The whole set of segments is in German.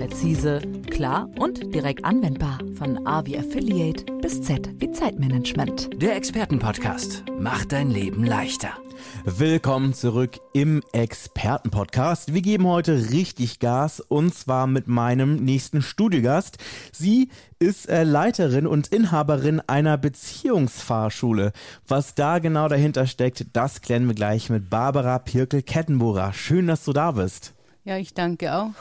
Präzise, klar und direkt anwendbar. Von A wie Affiliate bis Z wie Zeitmanagement. Der Expertenpodcast macht dein Leben leichter. Willkommen zurück im Expertenpodcast. Wir geben heute richtig Gas und zwar mit meinem nächsten Studiogast. Sie ist äh, Leiterin und Inhaberin einer Beziehungsfahrschule. Was da genau dahinter steckt, das klären wir gleich mit Barbara Pirkel-Kettenbohrer. Schön, dass du da bist. Ja, ich danke auch.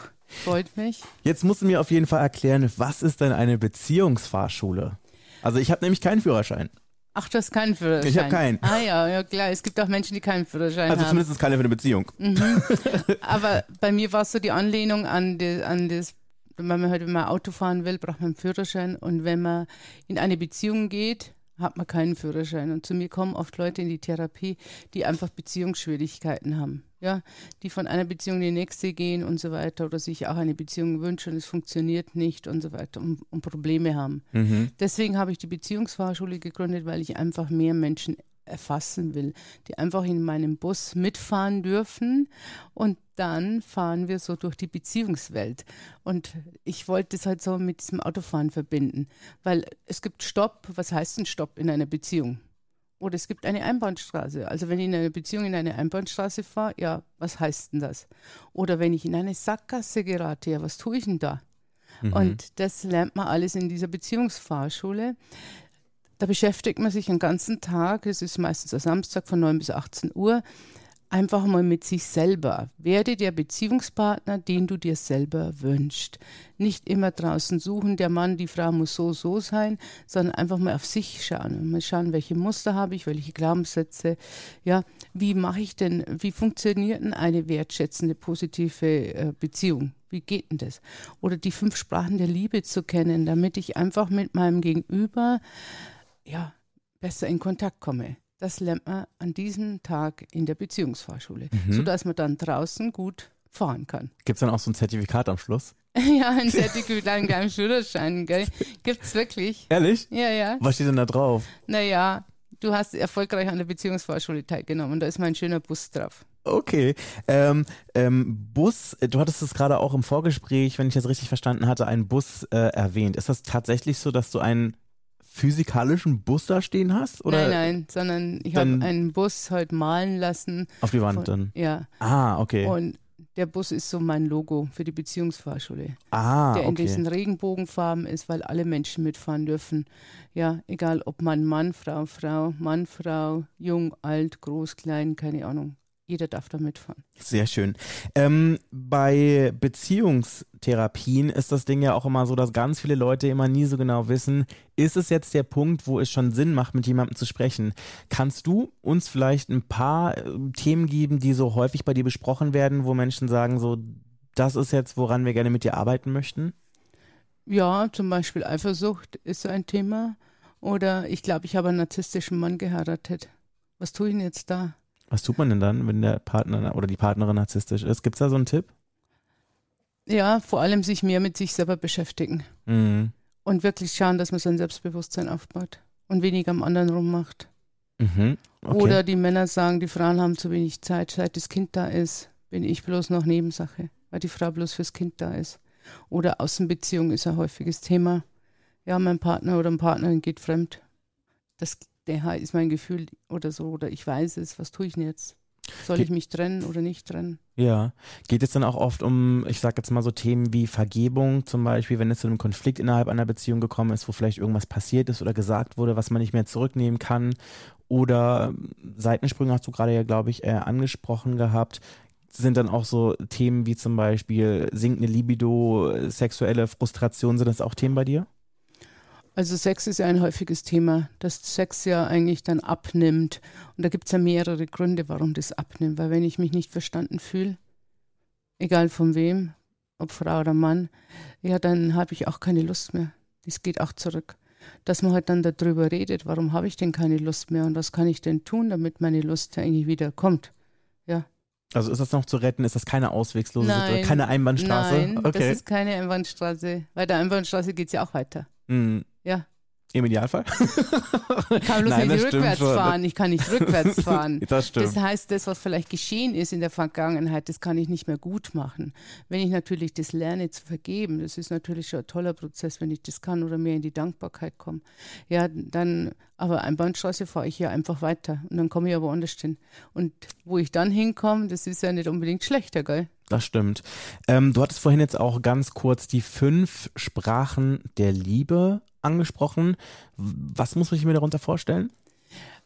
Freut mich. Jetzt musst du mir auf jeden Fall erklären, was ist denn eine Beziehungsfahrschule? Also ich habe nämlich keinen Führerschein. Ach, du hast keinen Führerschein. Ich habe keinen. Ah ja, ja klar. Es gibt auch Menschen, die keinen Führerschein Also haben. zumindest keine für eine Beziehung. Mhm. Aber bei mir war es so die Anlehnung an, die, an das, wenn man wenn man Auto fahren will, braucht man einen Führerschein. Und wenn man in eine Beziehung geht, hat man keinen Führerschein. Und zu mir kommen oft Leute in die Therapie, die einfach Beziehungsschwierigkeiten haben. Ja, die von einer Beziehung in die nächste gehen und so weiter oder sich auch eine Beziehung wünschen, es funktioniert nicht und so weiter und, und Probleme haben. Mhm. Deswegen habe ich die Beziehungsfahrschule gegründet, weil ich einfach mehr Menschen erfassen will, die einfach in meinem Bus mitfahren dürfen und dann fahren wir so durch die Beziehungswelt. Und ich wollte es halt so mit diesem Autofahren verbinden, weil es gibt Stopp. Was heißt ein Stopp in einer Beziehung? Oder es gibt eine Einbahnstraße. Also wenn ich in einer Beziehung in eine Einbahnstraße fahre, ja, was heißt denn das? Oder wenn ich in eine Sackgasse gerate, ja, was tue ich denn da? Mhm. Und das lernt man alles in dieser Beziehungsfahrschule. Da beschäftigt man sich den ganzen Tag, es ist meistens am Samstag von 9 bis 18 Uhr, einfach mal mit sich selber. Werde der Beziehungspartner, den du dir selber wünschst. Nicht immer draußen suchen, der Mann, die Frau muss so, so sein, sondern einfach mal auf sich schauen. Und mal schauen, welche Muster habe ich, welche Glaubenssätze. Ja, wie mache ich denn, wie funktioniert denn eine wertschätzende, positive äh, Beziehung? Wie geht denn das? Oder die fünf Sprachen der Liebe zu kennen, damit ich einfach mit meinem Gegenüber ja, besser in Kontakt komme. Das lernt man an diesem Tag in der Beziehungsfahrschule, Mhm. sodass man dann draußen gut fahren kann. Gibt es dann auch so ein Zertifikat am Schluss? ja, ein Zertifikat, einen kleinen Führerschein, gell? Gibt's wirklich? Ehrlich? Ja, ja. Was steht denn da drauf? Naja, du hast erfolgreich an der Beziehungsfahrschule teilgenommen. Da ist mein schöner Bus drauf. Okay. Ähm, ähm, Bus, äh, du hattest es gerade auch im Vorgespräch, wenn ich das richtig verstanden hatte, einen Bus äh, erwähnt. Ist das tatsächlich so, dass du einen physikalischen Bus da stehen hast? Oder nein, nein, sondern ich habe einen Bus heute malen lassen. auf die Wand Von, dann? ja, Ah, okay. und der Bus ist so mein Logo für die Beziehungsfahrschule. ah, der in okay. diesen Regenbogenfarben ist, weil alle Menschen mitfahren dürfen. Ja, egal ob man Mann, Frau, Frau, Mann, Frau, jung, alt, groß, klein, keine Ahnung. Jeder darf da mitfahren. Sehr schön. Ähm, bei Beziehungstherapien ist das Ding ja auch immer so, dass ganz viele Leute immer nie so genau wissen, ist es jetzt der Punkt, wo es schon Sinn macht, mit jemandem zu sprechen? Kannst du uns vielleicht ein paar äh, Themen geben, die so häufig bei dir besprochen werden, wo Menschen sagen, so, das ist jetzt, woran wir gerne mit dir arbeiten möchten? Ja, zum Beispiel Eifersucht ist so ein Thema. Oder ich glaube, ich habe einen narzisstischen Mann geheiratet. Was tue ich denn jetzt da? Was tut man denn dann, wenn der Partner oder die Partnerin narzisstisch ist? Gibt es da so einen Tipp? Ja, vor allem sich mehr mit sich selber beschäftigen. Mhm. Und wirklich schauen, dass man sein Selbstbewusstsein aufbaut und weniger am anderen rummacht. Mhm. Okay. Oder die Männer sagen, die Frauen haben zu wenig Zeit, seit das Kind da ist, bin ich bloß noch Nebensache, weil die Frau bloß fürs Kind da ist. Oder Außenbeziehung ist ein häufiges Thema. Ja, mein Partner oder eine Partnerin geht fremd. Das der ist mein Gefühl oder so, oder ich weiß es, was tue ich denn jetzt? Soll Ge- ich mich trennen oder nicht trennen? Ja. Geht es dann auch oft um, ich sag jetzt mal so Themen wie Vergebung zum Beispiel, wenn es zu einem Konflikt innerhalb einer Beziehung gekommen ist, wo vielleicht irgendwas passiert ist oder gesagt wurde, was man nicht mehr zurücknehmen kann? Oder ähm, Seitensprünge hast du gerade ja, glaube ich, äh, angesprochen gehabt. Sind dann auch so Themen wie zum Beispiel sinkende Libido, äh, sexuelle Frustration, sind das auch Themen bei dir? Also Sex ist ja ein häufiges Thema, dass Sex ja eigentlich dann abnimmt. Und da gibt es ja mehrere Gründe, warum das abnimmt. Weil wenn ich mich nicht verstanden fühle, egal von wem, ob Frau oder Mann, ja, dann habe ich auch keine Lust mehr. Das geht auch zurück. Dass man halt dann darüber redet, warum habe ich denn keine Lust mehr und was kann ich denn tun, damit meine Lust eigentlich wieder kommt. Also ist das noch zu retten? Ist das keine auswegslose Nein. Situation? Keine Einbahnstraße? Nein, okay. das ist keine Einbahnstraße. Bei der Einbahnstraße geht es ja auch weiter. Mhm. Im Idealfall. Ich kann bloß Nein, nicht rückwärts schon. fahren. Ich kann nicht rückwärts fahren. Das stimmt. Das heißt, das, was vielleicht geschehen ist in der Vergangenheit, das kann ich nicht mehr gut machen. Wenn ich natürlich das lerne zu vergeben, das ist natürlich schon ein toller Prozess, wenn ich das kann oder mehr in die Dankbarkeit komme. Ja, dann, aber Einbahnstraße fahre ich ja einfach weiter und dann komme ich ja woanders hin. Und wo ich dann hinkomme, das ist ja nicht unbedingt schlechter, gell? Das stimmt. Ähm, du hattest vorhin jetzt auch ganz kurz die fünf Sprachen der Liebe angesprochen. Was muss ich mir darunter vorstellen?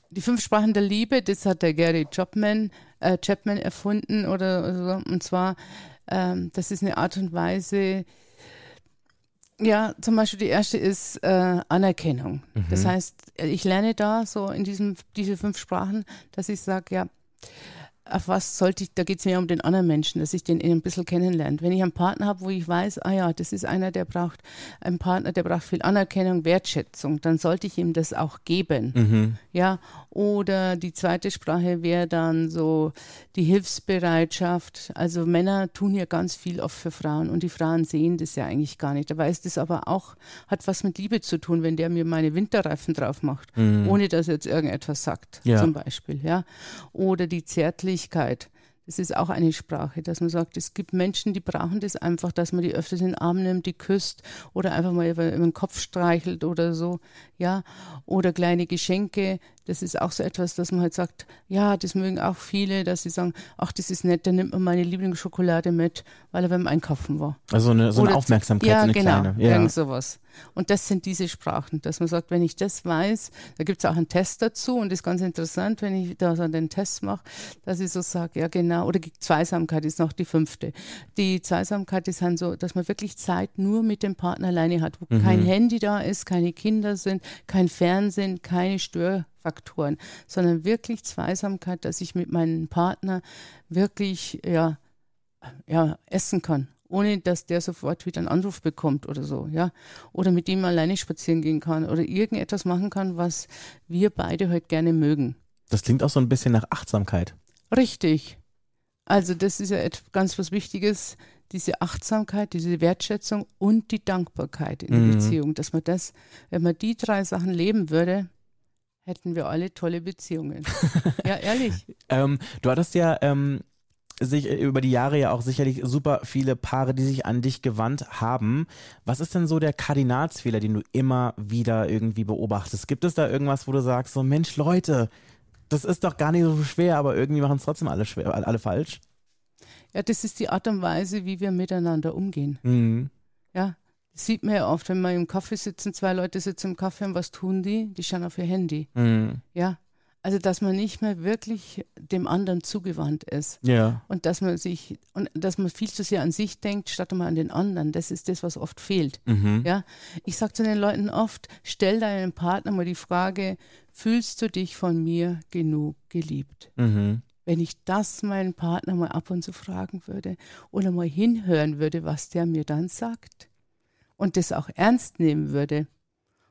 Die fünf Sprachen der Liebe, das hat der Gary Chapman, äh, Chapman erfunden oder so. Und zwar, ähm, das ist eine Art und Weise, ja, zum Beispiel die erste ist äh, Anerkennung. Das heißt, ich lerne da so in diesem, diese fünf Sprachen, dass ich sage, ja, auf was sollte ich, da geht es mir um den anderen Menschen, dass ich den ein bisschen kennenlerne. Wenn ich einen Partner habe, wo ich weiß, ah ja, das ist einer, der braucht, ein Partner, der braucht viel Anerkennung, Wertschätzung, dann sollte ich ihm das auch geben. Mhm. Ja, oder die zweite Sprache wäre dann so die Hilfsbereitschaft. Also Männer tun ja ganz viel oft für Frauen und die Frauen sehen das ja eigentlich gar nicht. Dabei ist das aber auch, hat was mit Liebe zu tun, wenn der mir meine Winterreifen drauf macht, ohne dass er jetzt irgendetwas sagt, Ja. zum Beispiel. Ja, oder die Zärtlichkeit. Das ist auch eine Sprache, dass man sagt, es gibt Menschen, die brauchen das einfach, dass man die öfters in den Arm nimmt, die küsst oder einfach mal über, über den Kopf streichelt oder so, ja. Oder kleine Geschenke. Das ist auch so etwas, dass man halt sagt, ja, das mögen auch viele, dass sie sagen, ach, das ist nett, dann nimmt man meine Lieblingsschokolade mit, weil er beim Einkaufen war. Also eine, so eine Oder- Aufmerksamkeit, ja, so eine genau, kleine. Ja. irgend sowas. Und das sind diese Sprachen, dass man sagt, wenn ich das weiß, da gibt es auch einen Test dazu und das ist ganz interessant, wenn ich da so den Test mache, dass ich so sage, ja genau, oder die Zweisamkeit ist noch die fünfte. Die Zweisamkeit ist dann so, dass man wirklich Zeit nur mit dem Partner alleine hat, wo kein Handy da ist, keine Kinder sind, kein Fernsehen, keine Störfaktoren, sondern wirklich Zweisamkeit, dass ich mit meinem Partner wirklich, ja, ja, essen kann, ohne dass der sofort wieder einen Anruf bekommt oder so, ja. Oder mit dem alleine spazieren gehen kann oder irgendetwas machen kann, was wir beide heute gerne mögen. Das klingt auch so ein bisschen nach Achtsamkeit. Richtig. Also das ist ja etwas ganz was Wichtiges, diese Achtsamkeit, diese Wertschätzung und die Dankbarkeit in der Mhm. Beziehung, dass man das, wenn man die drei Sachen leben würde, hätten wir alle tolle Beziehungen. ja, ehrlich. Ähm, du hattest ja ähm, sich äh, über die Jahre ja auch sicherlich super viele Paare, die sich an dich gewandt haben. Was ist denn so der Kardinalsfehler, den du immer wieder irgendwie beobachtest? Gibt es da irgendwas, wo du sagst, so Mensch, Leute, das ist doch gar nicht so schwer, aber irgendwie machen es trotzdem alle schwer, alle falsch? Ja, das ist die Art und Weise, wie wir miteinander umgehen. Mhm. Ja, sieht man ja oft, wenn wir im Kaffee sitzen, zwei Leute sitzen im Kaffee und was tun die? Die schauen auf ihr Handy. Mhm. Ja, also dass man nicht mehr wirklich dem anderen zugewandt ist Ja. und dass man sich und dass man viel zu sehr an sich denkt, statt mal an den anderen. Das ist das, was oft fehlt. Mhm. Ja, ich sage zu den Leuten oft: Stell deinem Partner mal die Frage: Fühlst du dich von mir genug geliebt? Mhm. Wenn ich das meinen Partner mal ab und zu fragen würde oder mal hinhören würde, was der mir dann sagt und das auch ernst nehmen würde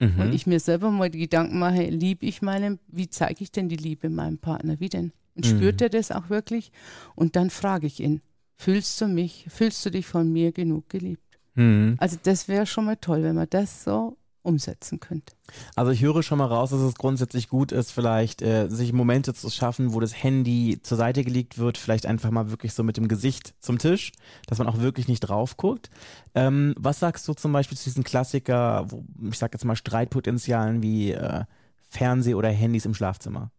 Mhm. und ich mir selber mal die Gedanken mache, liebe ich meinen, wie zeige ich denn die Liebe meinem Partner, wie denn? Und spürt Mhm. er das auch wirklich? Und dann frage ich ihn, fühlst du mich, fühlst du dich von mir genug geliebt? Mhm. Also das wäre schon mal toll, wenn man das so umsetzen könnte. Also ich höre schon mal raus, dass es grundsätzlich gut ist, vielleicht äh, sich Momente zu schaffen, wo das Handy zur Seite gelegt wird, vielleicht einfach mal wirklich so mit dem Gesicht zum Tisch, dass man auch wirklich nicht drauf guckt. Ähm, was sagst du zum Beispiel zu diesen Klassiker, wo, ich sag jetzt mal Streitpotenzialen wie äh, Fernseh oder Handys im Schlafzimmer?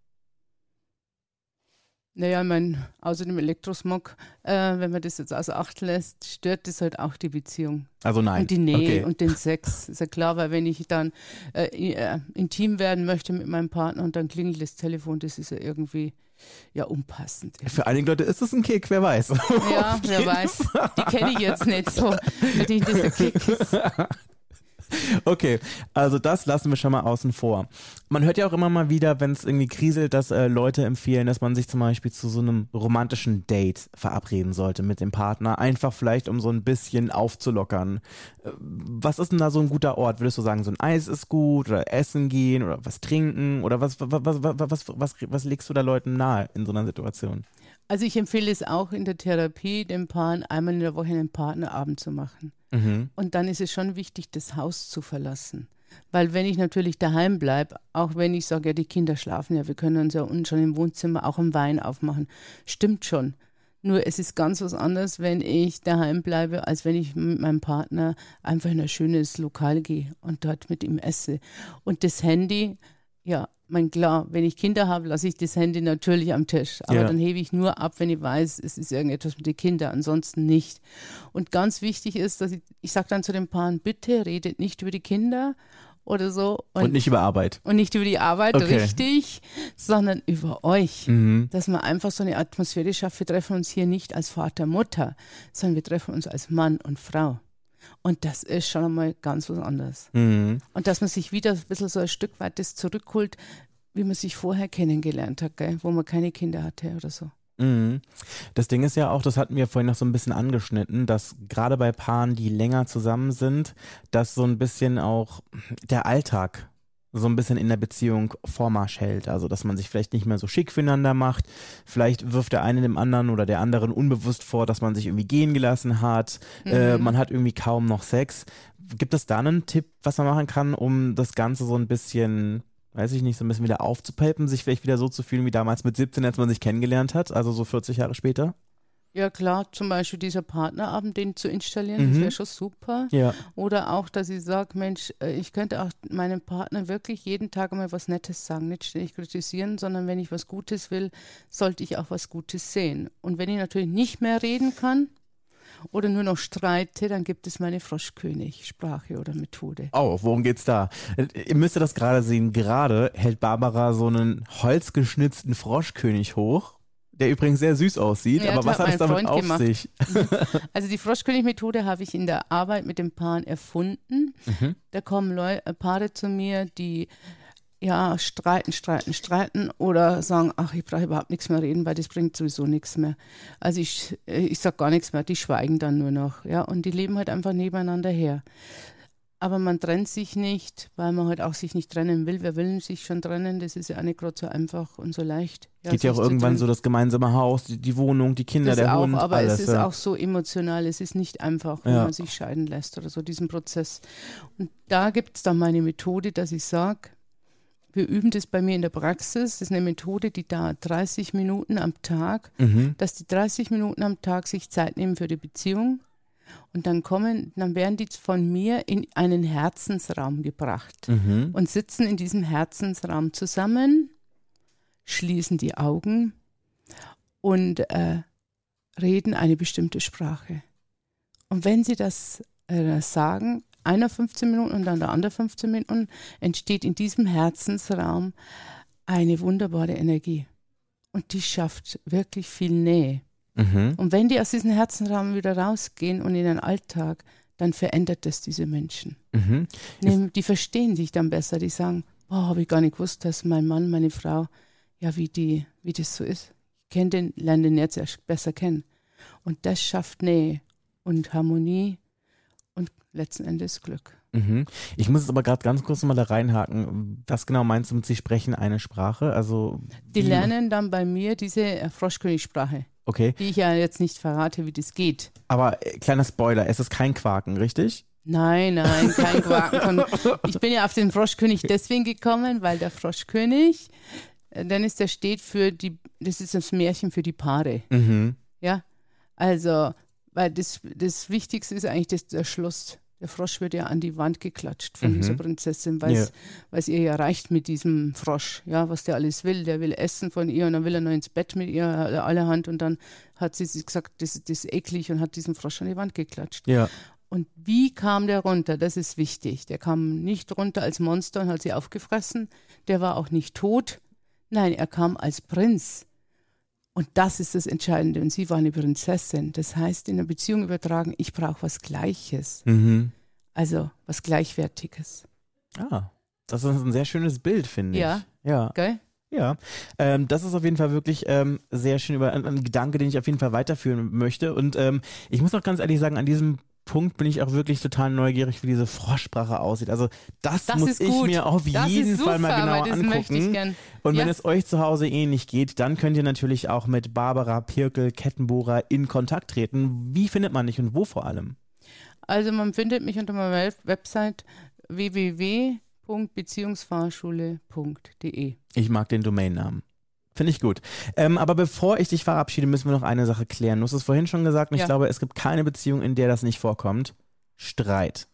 Naja, ich meine, außer dem Elektrosmog, äh, wenn man das jetzt außer Acht lässt, stört das halt auch die Beziehung. Also nein. Und die Nähe Okay. und den Sex. Ist ja klar, weil wenn ich dann äh, äh, intim werden möchte mit meinem Partner und dann klingelt das Telefon, das ist ja irgendwie ja unpassend. Für einige Leute ist es ein Kick, wer weiß. Ja, wer weiß. Die kenne ich jetzt nicht so. Hätte ich das ein Kick ist. Okay, also das lassen wir schon mal außen vor. Man hört ja auch immer mal wieder, wenn es irgendwie kriselt, dass äh, Leute empfehlen, dass man sich zum Beispiel zu so einem romantischen Date verabreden sollte mit dem Partner, einfach vielleicht um so ein bisschen aufzulockern. Äh, Was ist denn da so ein guter Ort? Würdest du sagen, so ein Eis ist gut oder essen gehen oder was trinken oder was, was, was, was, was, was, was legst du da Leuten nahe in so einer Situation? Also ich empfehle es auch in der Therapie, den Paaren einmal in der Woche einen Partnerabend zu machen. Mhm. Und dann ist es schon wichtig, das Haus zu verlassen. Weil wenn ich natürlich daheim bleibe, auch wenn ich sage, ja, die Kinder schlafen ja, wir können uns ja unten schon im Wohnzimmer auch im Wein aufmachen. Stimmt schon. Nur es ist ganz was anderes, wenn ich daheim bleibe, als wenn ich mit meinem Partner einfach in ein schönes Lokal gehe und dort mit ihm esse. Und das Handy, ja, mein klar, wenn ich Kinder habe, lasse ich das Handy natürlich am Tisch. Aber Ja. dann hebe ich nur ab, wenn ich weiß, es ist irgendetwas mit den Kindern, ansonsten nicht. Und ganz wichtig ist, dass ich, ich sage dann zu den Paaren, bitte redet nicht über die Kinder oder so. Und, nicht über Arbeit. und nicht über die Arbeit, Okay. richtig, sondern über euch. Mhm. Dass man einfach so eine Atmosphäre schafft, wir treffen uns hier nicht als Vater, Mutter, sondern wir treffen uns als Mann und Frau. Und das ist schon einmal ganz was anderes. Mhm. Und dass man sich wieder ein bisschen so ein Stück weit das zurückholt, wie man sich vorher kennengelernt hat, gell? wo man keine Kinder hatte oder so. Mhm. Das Ding ist ja auch, das hatten wir vorhin noch so ein bisschen angeschnitten, dass gerade bei Paaren, die länger zusammen sind, dass so ein bisschen auch der Alltag so ein bisschen in der Beziehung Vormarsch hält. Also, dass man sich vielleicht nicht mehr so schick füreinander macht. Vielleicht wirft der eine dem anderen oder der anderen unbewusst vor, dass man sich irgendwie gehen gelassen hat. Äh, Mhm. man hat irgendwie kaum noch Sex. Gibt es da einen Tipp, was man machen kann, um das Ganze so ein bisschen, weiß ich nicht, so ein bisschen wieder aufzupeppen, sich vielleicht wieder so zu fühlen wie damals mit 17, als man sich kennengelernt hat, also so 40 Jahre später? Ja klar, zum Beispiel dieser Partnerabend, den zu installieren, Mhm. das wäre schon super. Ja. Oder auch, dass ich sage, Mensch, äh, ich könnte auch meinem Partner wirklich jeden Tag einmal was Nettes sagen, nicht ständig kritisieren, sondern wenn ich was Gutes will, sollte ich auch was Gutes sehen. Und wenn ich natürlich nicht mehr reden kann oder nur noch streite, dann gibt es meine Froschkönig-Sprache oder Methode. Oh, worum geht's da? Ihr müsst das gerade sehen. Gerade hält Barbara so einen holzgeschnitzten Froschkönig hoch, der übrigens sehr süß aussieht. Ja, aber was hat es damit Freund auf gemacht. sich? Also die Froschkönig-Methode habe ich in der Arbeit mit den Paaren erfunden. Mhm. Da kommen Leu äh, Paare zu mir, die ja streiten, streiten, streiten oder sagen, ach, ich brauche überhaupt nichts mehr reden, weil das bringt sowieso nichts mehr. Also ich, äh, ich sage gar nichts mehr, die schweigen dann nur noch, ja, und die leben halt einfach nebeneinander her. Aber man trennt sich nicht, weil man halt auch sich nicht trennen will. Wer will sich schon trennen? Das ist ja auch nicht gerade so einfach und so leicht. Geht ja auch irgendwann so das gemeinsame Haus, die, die Wohnung, die Kinder, Das der auch, Hund, aber alles. es ist ja. auch so emotional, es ist nicht einfach, wenn Ja. man sich scheiden lässt oder so, diesen Prozess. Und da gibt es dann meine Methode, dass ich sage, wir üben das bei mir in der Praxis. Das ist eine Methode, die dauert 30 Minuten am Tag, mhm. dass die 30 Minuten am Tag sich Zeit nehmen für die Beziehung. Und dann kommen, dann werden die von mir in einen Herzensraum gebracht Mhm. und sitzen in diesem Herzensraum zusammen, schließen die Augen und äh, reden eine bestimmte Sprache. Und wenn sie das äh, sagen, einer 15 Minuten und dann der andere 15 Minuten, entsteht in diesem Herzensraum eine wunderbare Energie. Und die schafft wirklich viel Nähe. Mhm. Und wenn die aus diesem Herzensraum wieder rausgehen und in den Alltag, dann verändert das diese Menschen. Mhm. Nehmen, die verstehen sich dann besser. Die sagen, boah, habe ich gar nicht gewusst, dass mein Mann, meine Frau, ja, wie, die, wie das so ist. Ich kenne den, lerne den jetzt erst besser kennen. Und das schafft Nähe und Harmonie und letzten Endes Glück. Mhm. Ich muss jetzt aber gerade ganz kurz mal da reinhaken. Was genau meinst du mit Sie sprechen eine Sprache? Also Die lernen dann bei mir diese äh, Froschkönigssprache, Okay, die ich ja jetzt nicht verrate, wie das geht. aber äh, kleiner Spoiler, es ist kein Quaken, richtig? Nein, nein, kein Quaken. Von, ich bin ja auf den Froschkönig deswegen gekommen, weil der Froschkönig, äh, Dennis, der steht für die, das ist das Märchen für die Paare. Mhm. Ja, also, weil das, das Wichtigste ist eigentlich das, der Schluss. Der Frosch wird ja an die Wand geklatscht von Mhm. dieser Prinzessin, weil Ja. es ihr ja reicht mit diesem Frosch, ja, was der alles will. Der will essen von ihr und dann will er noch ins Bett mit ihr allerhand und dann hat sie sich gesagt, das, das ist eklig und hat diesen Frosch an die Wand geklatscht. Ja. Und wie kam der runter? Das ist wichtig. Der kam nicht runter als Monster und hat sie aufgefressen. Der war auch nicht tot. Nein, er kam als Prinz. Und das ist das Entscheidende. Und sie war eine Prinzessin. Das heißt, in der Beziehung übertragen, ich brauche was Gleiches. Mhm. Also was Gleichwertiges. Ah, das ist ein sehr schönes Bild, finde Ja. ich. Ja. Gell? Ja, ähm, das ist auf jeden Fall wirklich ähm, sehr schön über ein, ein Gedanke, den ich auf jeden Fall weiterführen möchte. Und ähm, ich muss auch ganz ehrlich sagen, an diesem Punkt bin ich auch wirklich total neugierig, wie diese Froschsprache aussieht. Also das, Das muss ich gut. mir auf Das jeden super, Fall mal genau ich angucken. Und wenn Ja. es euch zu Hause ähnlich geht, dann könnt ihr natürlich auch mit Barbara Pirkel Kettenbohrer in Kontakt treten. Wie findet man dich und wo vor allem? Also man findet mich unter meiner Web- Website www.beziehungsfahrschule.de. Ich mag den Domainnamen. Finde ich gut. Ähm, aber bevor ich dich verabschiede, müssen wir noch eine Sache klären. Du hast es vorhin schon gesagt und Ja. ich glaube, es gibt keine Beziehung, in der das nicht vorkommt. Streit.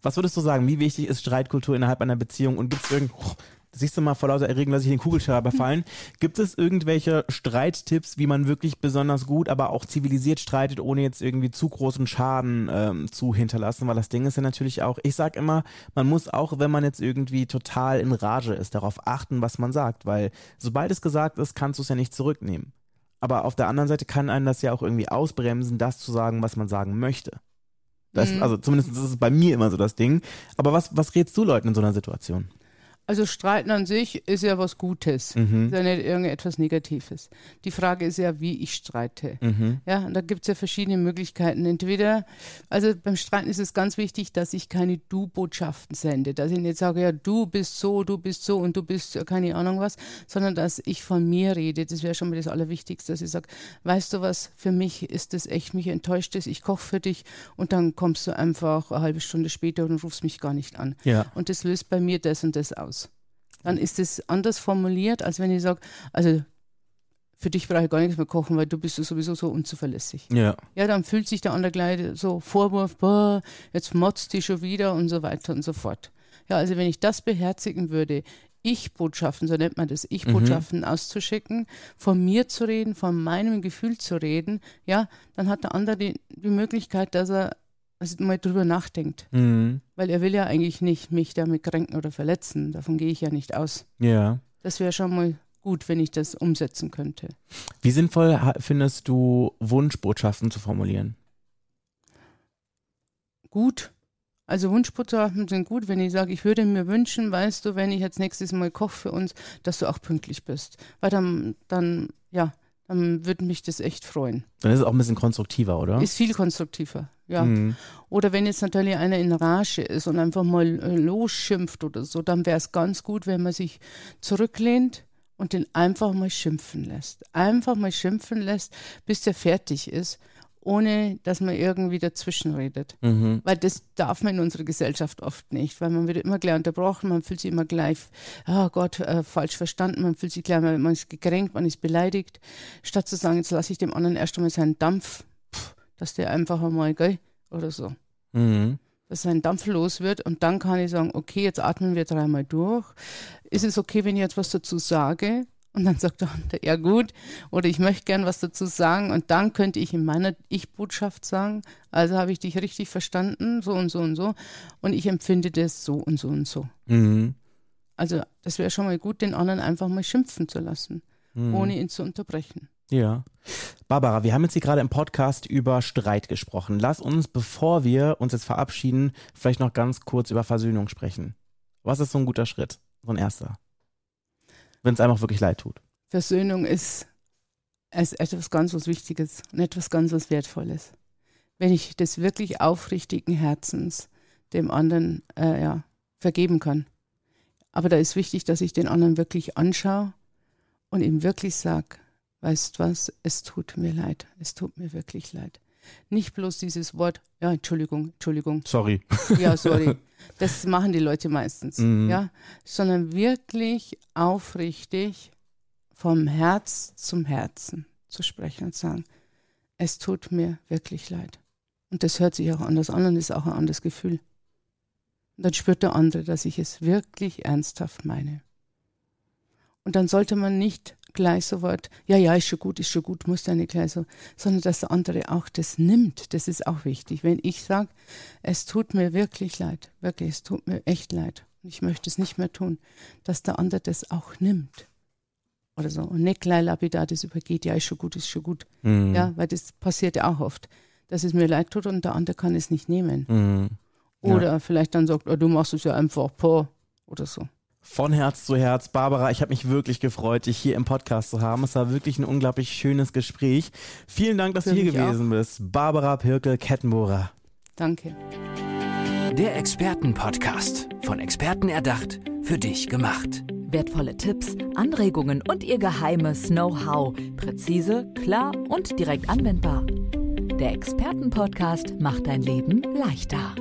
Was würdest du sagen? Wie wichtig ist Streitkultur innerhalb einer Beziehung und gibt es irgend... Oh, siehst du mal vor lauter Erregung, lasse ich den Kugelschreiber fallen. Gibt es irgendwelche Streittipps, wie man wirklich besonders gut, aber auch zivilisiert streitet, ohne jetzt irgendwie zu großen Schaden ähm, zu hinterlassen? Weil das Ding ist ja natürlich auch, ich sag immer, man muss auch, wenn man jetzt irgendwie total in Rage ist, darauf achten, was man sagt, weil sobald es gesagt ist, kannst du es ja nicht zurücknehmen. Aber auf der anderen Seite kann einen das ja auch irgendwie ausbremsen, das zu sagen, was man sagen möchte. Das, Mhm. Also zumindest ist es bei mir immer so das Ding. Aber was, was rätst du Leuten in so einer Situation? Also Streiten an sich ist ja was Gutes. Mhm. Ist ja nicht irgendetwas Negatives. Die Frage ist ja, wie ich streite. Mhm. Ja, und da gibt es ja verschiedene Möglichkeiten. Entweder, also beim Streiten ist es ganz wichtig, dass ich keine Du-Botschaften sende. Dass ich nicht sage, ja, du bist so, du bist so und du bist keine Ahnung was, sondern dass ich von mir rede. Das wäre schon mal das Allerwichtigste, dass ich sage, weißt du was, für mich ist das echt, mich enttäuscht es, ich koche für dich und dann kommst du einfach eine halbe Stunde später und rufst mich gar nicht an. Ja. Und das löst bei mir das und das aus. Dann ist es anders formuliert, als wenn ich sage, also für dich brauche ich gar nichts mehr kochen, weil du bist sowieso so unzuverlässig. Ja. Ja, dann fühlt sich der andere gleich so Vorwurf, boah, jetzt motzt die schon wieder und so weiter und so fort. Ja, also wenn ich das beherzigen würde, Ich-Botschaften, so nennt man das, Ich-Botschaften auszuschicken, von mir zu reden, von meinem Gefühl zu reden, ja, dann hat der andere die, die Möglichkeit, dass er also mal drüber nachdenkt. Mhm. Weil er will ja eigentlich nicht mich damit kränken oder verletzen. Davon gehe ich ja nicht aus. Ja. Das wäre schon mal gut, wenn ich das umsetzen könnte. Wie sinnvoll findest du, Wunschbotschaften zu formulieren? Gut. Also Wunschbotschaften sind gut, wenn ich sage, ich würde mir wünschen, weißt du, wenn ich jetzt nächstes Mal koche für uns, dass du auch pünktlich bist. Weil dann, dann, ja, dann würde mich das echt freuen. Dann ist es auch ein bisschen konstruktiver, oder? Ist viel konstruktiver, ja. Mhm. Oder wenn jetzt natürlich einer in Rage ist und einfach mal äh, losschimpft oder so, dann wäre es ganz gut, wenn man sich zurücklehnt und den einfach mal schimpfen lässt. Einfach mal schimpfen lässt, bis der fertig ist, ohne dass man irgendwie dazwischen redet. Mhm. Weil das darf man in unserer Gesellschaft oft nicht, weil man wird immer gleich unterbrochen, man fühlt sich immer gleich, oh Gott, äh, falsch verstanden, man fühlt sich gleich, man ist gekränkt, man ist beleidigt, statt zu sagen, jetzt lasse ich dem anderen erst einmal seinen Dampf, pff, dass der einfach einmal, gell, oder so Mhm. dass sein Dampf los wird und dann kann ich sagen, okay, jetzt atmen wir dreimal durch. Ist es okay, wenn ich jetzt was dazu sage? Und dann sagt der andere, ja gut, oder ich möchte gern was dazu sagen und dann könnte ich in meiner Ich-Botschaft sagen, also habe ich dich richtig verstanden, so und so und so und ich empfinde das so und so und so. Mhm. Also das wäre schon mal gut, den anderen einfach mal schimpfen zu lassen, Mhm. ohne ihn zu unterbrechen. Ja. Barbara, wir haben jetzt hier gerade im Podcast über Streit gesprochen. Lass uns, bevor wir uns jetzt verabschieden, vielleicht noch ganz kurz über Versöhnung sprechen. Was ist so ein guter Schritt? So ein erster. Wenn es einem auch wirklich leid tut. Versöhnung ist, ist etwas ganz was Wichtiges und etwas ganz was Wertvolles. Wenn ich das wirklich aufrichtigen Herzens dem anderen äh, ja, vergeben kann. Aber da ist wichtig, dass ich den anderen wirklich anschaue und ihm wirklich sage, weißt was, es tut mir leid, es tut mir wirklich leid. Nicht bloß dieses Wort, ja, Entschuldigung, Entschuldigung, Sorry. ja, sorry. Das machen die Leute meistens, Mhm. ja, sondern wirklich aufrichtig vom Herz zum Herzen zu sprechen und sagen, es tut mir wirklich leid. Und das hört sich auch anders an und ist auch ein anderes Gefühl. Und dann spürt der andere, dass ich es wirklich ernsthaft meine. Und dann sollte man nicht gleich so Wort, ja, ja, ist schon gut, ist schon gut, muss ja nicht gleich so, sondern dass der andere auch das nimmt. Das ist auch wichtig. Wenn ich sage, es tut mir wirklich leid, wirklich, es tut mir echt leid und ich möchte es nicht mehr tun, dass der andere das auch nimmt. Oder so. Und nicht gleich lapidar das übergeht, ja, ist schon gut, ist schon gut. Mhm. Ja, weil das passiert ja auch oft, dass es mir leid tut und der andere kann es nicht nehmen. Mhm. Ja. Oder vielleicht dann sagt, oh, du machst es ja einfach, boah, oder so. Von Herz zu Herz. Barbara, ich habe mich wirklich gefreut, dich hier im Podcast zu haben. Es war wirklich ein unglaublich schönes Gespräch. Vielen Dank, dass Für du hier gewesen bist. Barbara Pirkel-Kettenbohrer. Danke. Der Expertenpodcast. Von Experten erdacht, für dich gemacht. Wertvolle Tipps, Anregungen und ihr geheimes Know-how. Präzise, klar und direkt anwendbar. Der Expertenpodcast macht dein Leben leichter.